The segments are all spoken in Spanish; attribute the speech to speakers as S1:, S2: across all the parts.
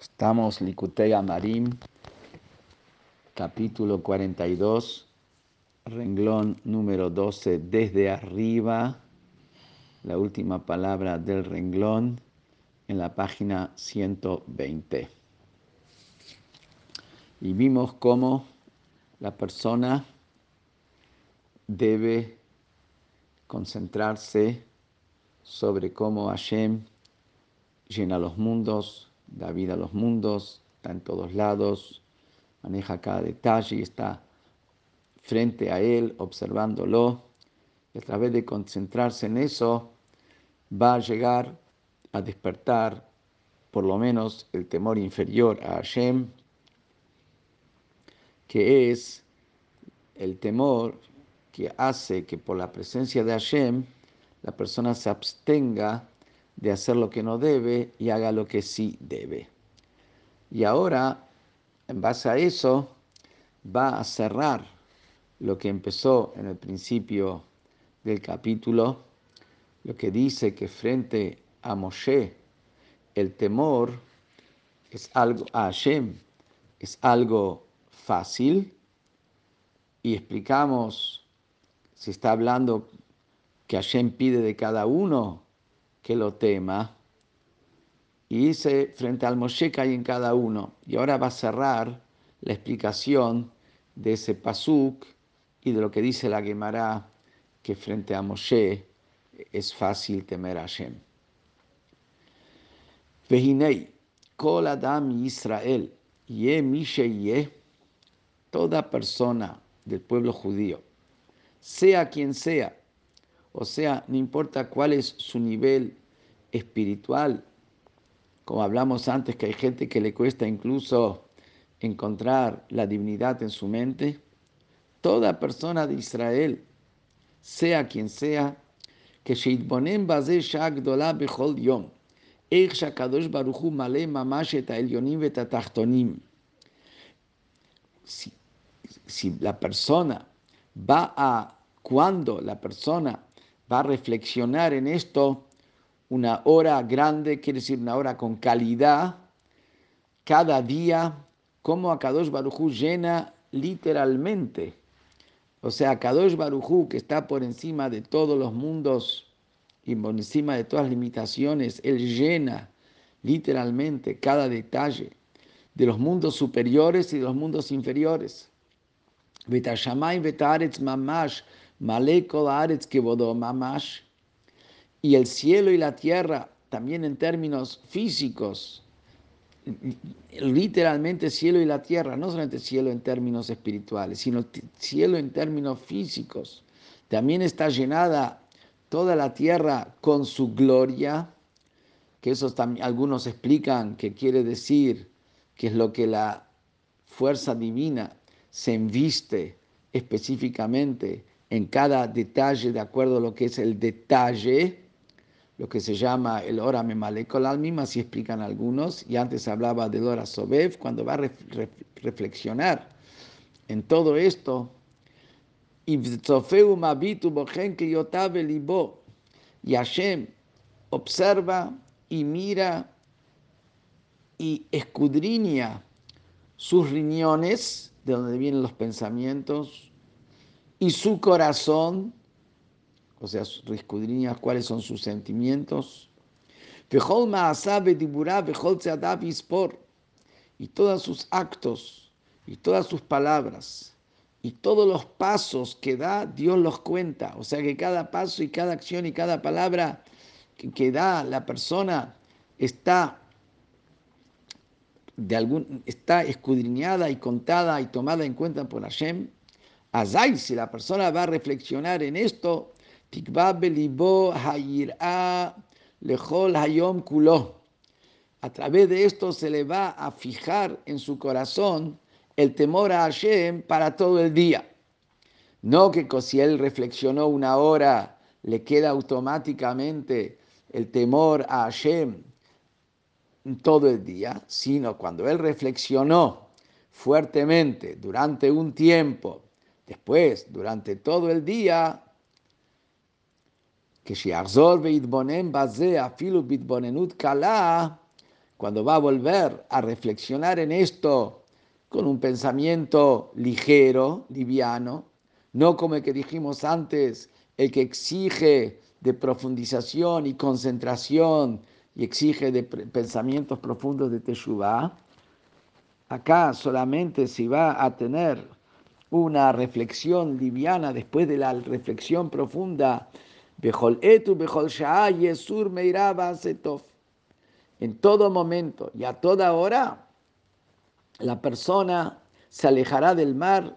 S1: Estamos Likutei Amarim, capítulo 42, renglón número 12, desde arriba, la última palabra del renglón en la página 120. Y vimos cómo la persona debe concentrarse sobre cómo Hashem llena los mundos, da vida a los mundos, está en todos lados, maneja cada detalle y está frente a él, observándolo. Y a través de concentrarse en eso, va a llegar a despertar por lo menos el temor inferior a Hashem, que es el temor que hace que por la presencia de Hashem la persona se abstenga de hacer lo que no debe y haga lo que sí debe. Y ahora, en base a eso, va a cerrar lo que empezó en el principio del capítulo, lo que dice que frente a Moshe el temor es algo, a Hashem es algo fácil y explicamos si está hablando que Hashem pide de cada uno que lo tema. Y dice frente al Moshe que hay en cada uno. Y ahora va a cerrar la explicación de ese pasuk y de lo que dice la Gemara, que frente a Moshe es fácil temer a Hashem. Vehinei, kol adam Israel, ye mishe ye, toda persona del pueblo judío, sea quien sea, o sea, no importa cuál es su nivel espiritual. Como hablamos antes, que hay gente que le cuesta incluso encontrar la divinidad en su mente. Toda persona de Israel, sea quien sea, que Sheitbonem Baze Eich Shakadosh Baruchu Male Elyonim si la persona va a, cuando la persona va a reflexionar en esto, una hora grande, quiere decir una hora con calidad, cada día, como Akadosh Barujú llena literalmente. O sea, Akadosh Barujú, que está por encima de todos los mundos y por encima de todas las limitaciones, Él llena literalmente cada detalle de los mundos superiores y de los mundos inferiores. mamash, Y el cielo y la tierra, también en términos físicos, literalmente cielo y la tierra, no solamente cielo en términos espirituales, sino cielo en términos físicos. También está llenada toda la tierra con su gloria, que eso también algunos explican que quiere decir que es lo que la fuerza divina se inviste específicamente en cada detalle de acuerdo a lo que es el detalle, lo que se llama el hora memalekol almim, así explican algunos, y antes hablaba del hora sobev, cuando va a reflexionar en todo esto, y Hashem observa y mira y escudriña sus riñones, de donde vienen los pensamientos, y su corazón, o sea, escudriña cuáles son sus sentimientos, y todos sus actos, y todas sus palabras, y todos los pasos que da, Dios los cuenta. O sea que cada paso y cada acción y cada palabra que, da la persona está, de algún, está escudriñada y contada y tomada en cuenta por Hashem. Azay, si la persona va a reflexionar en esto, a través de esto se le va a fijar en su corazón el temor a Hashem para todo el día. No que si él reflexionó una hora, le queda automáticamente el temor a Hashem todo el día, sino cuando él reflexionó fuertemente durante un tiempo, después, durante todo el día, cuando va a volver a reflexionar en esto con un pensamiento ligero, liviano, no como el que dijimos antes, el que exige de profundización y concentración y exige de pensamientos profundos de Teshuvah, acá solamente si va a tener una reflexión liviana después de la reflexión profunda, Bejol etu, bejol yesur En todo momento y a toda hora, la persona se alejará del mar,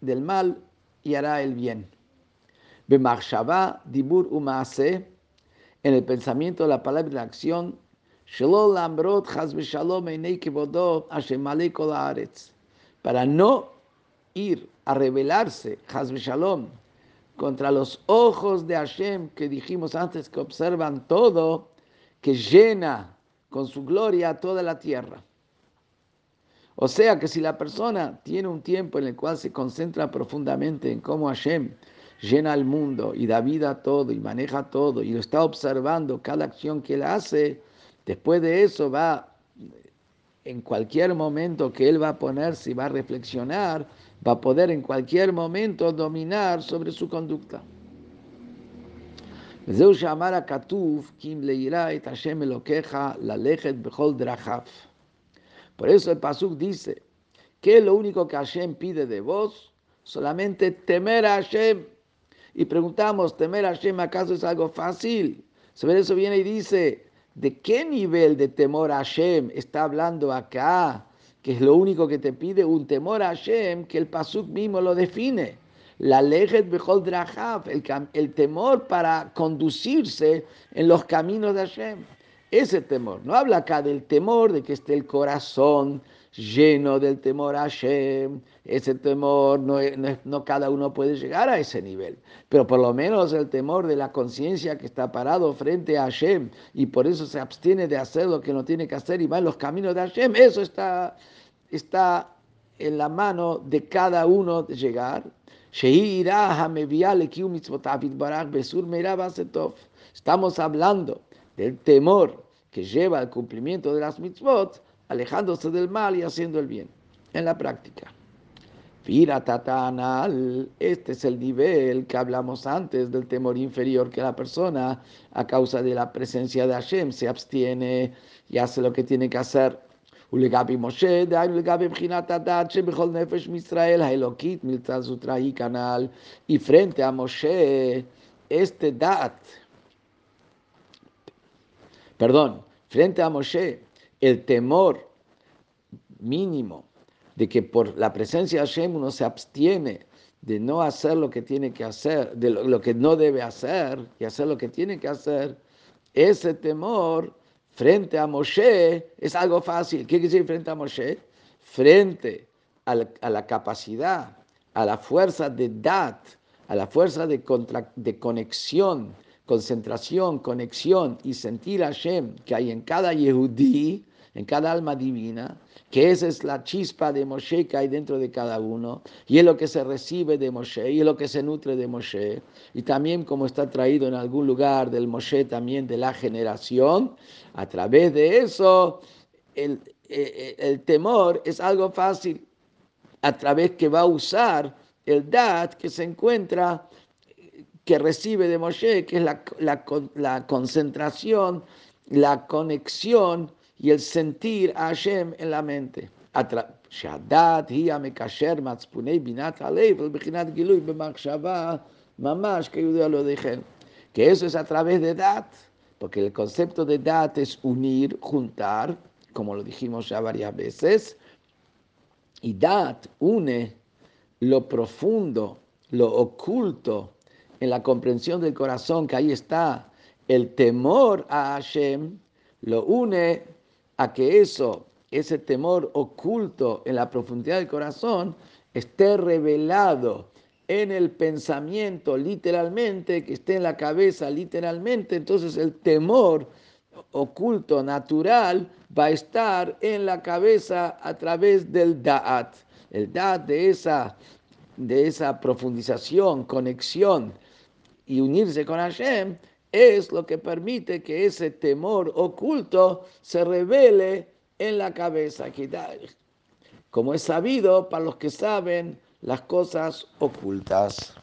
S1: del mal y hará el bien. dibur umaase, en el pensamiento, la palabra y la acción, para no ir a rebelarse, shalom, contra los ojos de Hashem que dijimos antes que observan todo, que llena con su gloria toda la tierra. O sea que si la persona tiene un tiempo en el cual se concentra profundamente en cómo Hashem llena el mundo y da vida a todo y maneja todo y lo está observando cada acción que él hace, después de eso va, en cualquier momento que él va a ponerse y va a reflexionar, va a poder en cualquier momento dominar sobre su conducta. Por eso el Pasuk dice, que lo único que Hashem pide de vos? Solamente temer a Hashem. Y preguntamos, ¿temer a Hashem acaso es algo fácil? Sobre eso viene y dice, ¿de qué nivel de temor a Hashem está hablando acá? Que es lo único que te pide, un temor a Hashem, que el Pasuk mismo lo define. La lejet bechol drahav, el, temor para conducirse en los caminos de Hashem. Ese temor. No habla acá del temor de que esté el corazón lleno del temor a Hashem. Ese temor, no, no, cada uno puede llegar a ese nivel. Pero por lo menos el temor de la conciencia que está parado frente a Hashem y por eso se abstiene de hacer lo que no tiene que hacer y va en los caminos de Hashem. Eso está, está en la mano de cada uno de llegar. Estamos hablando del temor que lleva al cumplimiento de las mitzvot, alejándose del mal y haciendo el bien en la práctica. Tatanal, este es el nivel que hablamos antes del temor inferior que la persona, a causa de la presencia de Hashem, se abstiene y hace lo que tiene que hacer. Y frente a Moshe, este dat, perdón, frente a Moshe, el temor mínimo de que por la presencia de Hashem uno se abstiene de no hacer lo que tiene que hacer, de lo, que no debe hacer y hacer lo que tiene que hacer, ese temor frente a Moshe es algo fácil. ¿Qué quiere decir frente a Moshe? Frente a la, capacidad, a la fuerza de dat, a la fuerza de, de conexión concentración, conexión y sentir a Hashem que hay en cada Yehudí, en cada alma divina, que esa es la chispa de Moshe que hay dentro de cada uno, y es lo que se recibe de Moshe, y es lo que se nutre de Moshe, y también como está traído en algún lugar del Moshe también de la generación, a través de eso el, el, el temor es algo fácil, a través que va a usar el Dat que se encuentra que recibe de Moshe, que es la, la, concentración, la conexión y el sentir a Hashem en la mente. que eso es a través de Dat, porque el concepto de Dat es unir, juntar, como lo dijimos ya varias veces, y Dat une lo profundo, lo oculto, en la comprensión del corazón, que ahí está el temor a Hashem, lo une a que eso, ese temor oculto en la profundidad del corazón, esté revelado en el pensamiento literalmente, que esté en la cabeza literalmente, entonces el temor oculto, natural, va a estar en la cabeza a través del da'at. El da'at de esa, de esa profundización, conexión y unirse con Hashem, es lo que permite que ese temor oculto se revele en la cabeza. Como es sabido para los que saben las cosas ocultas.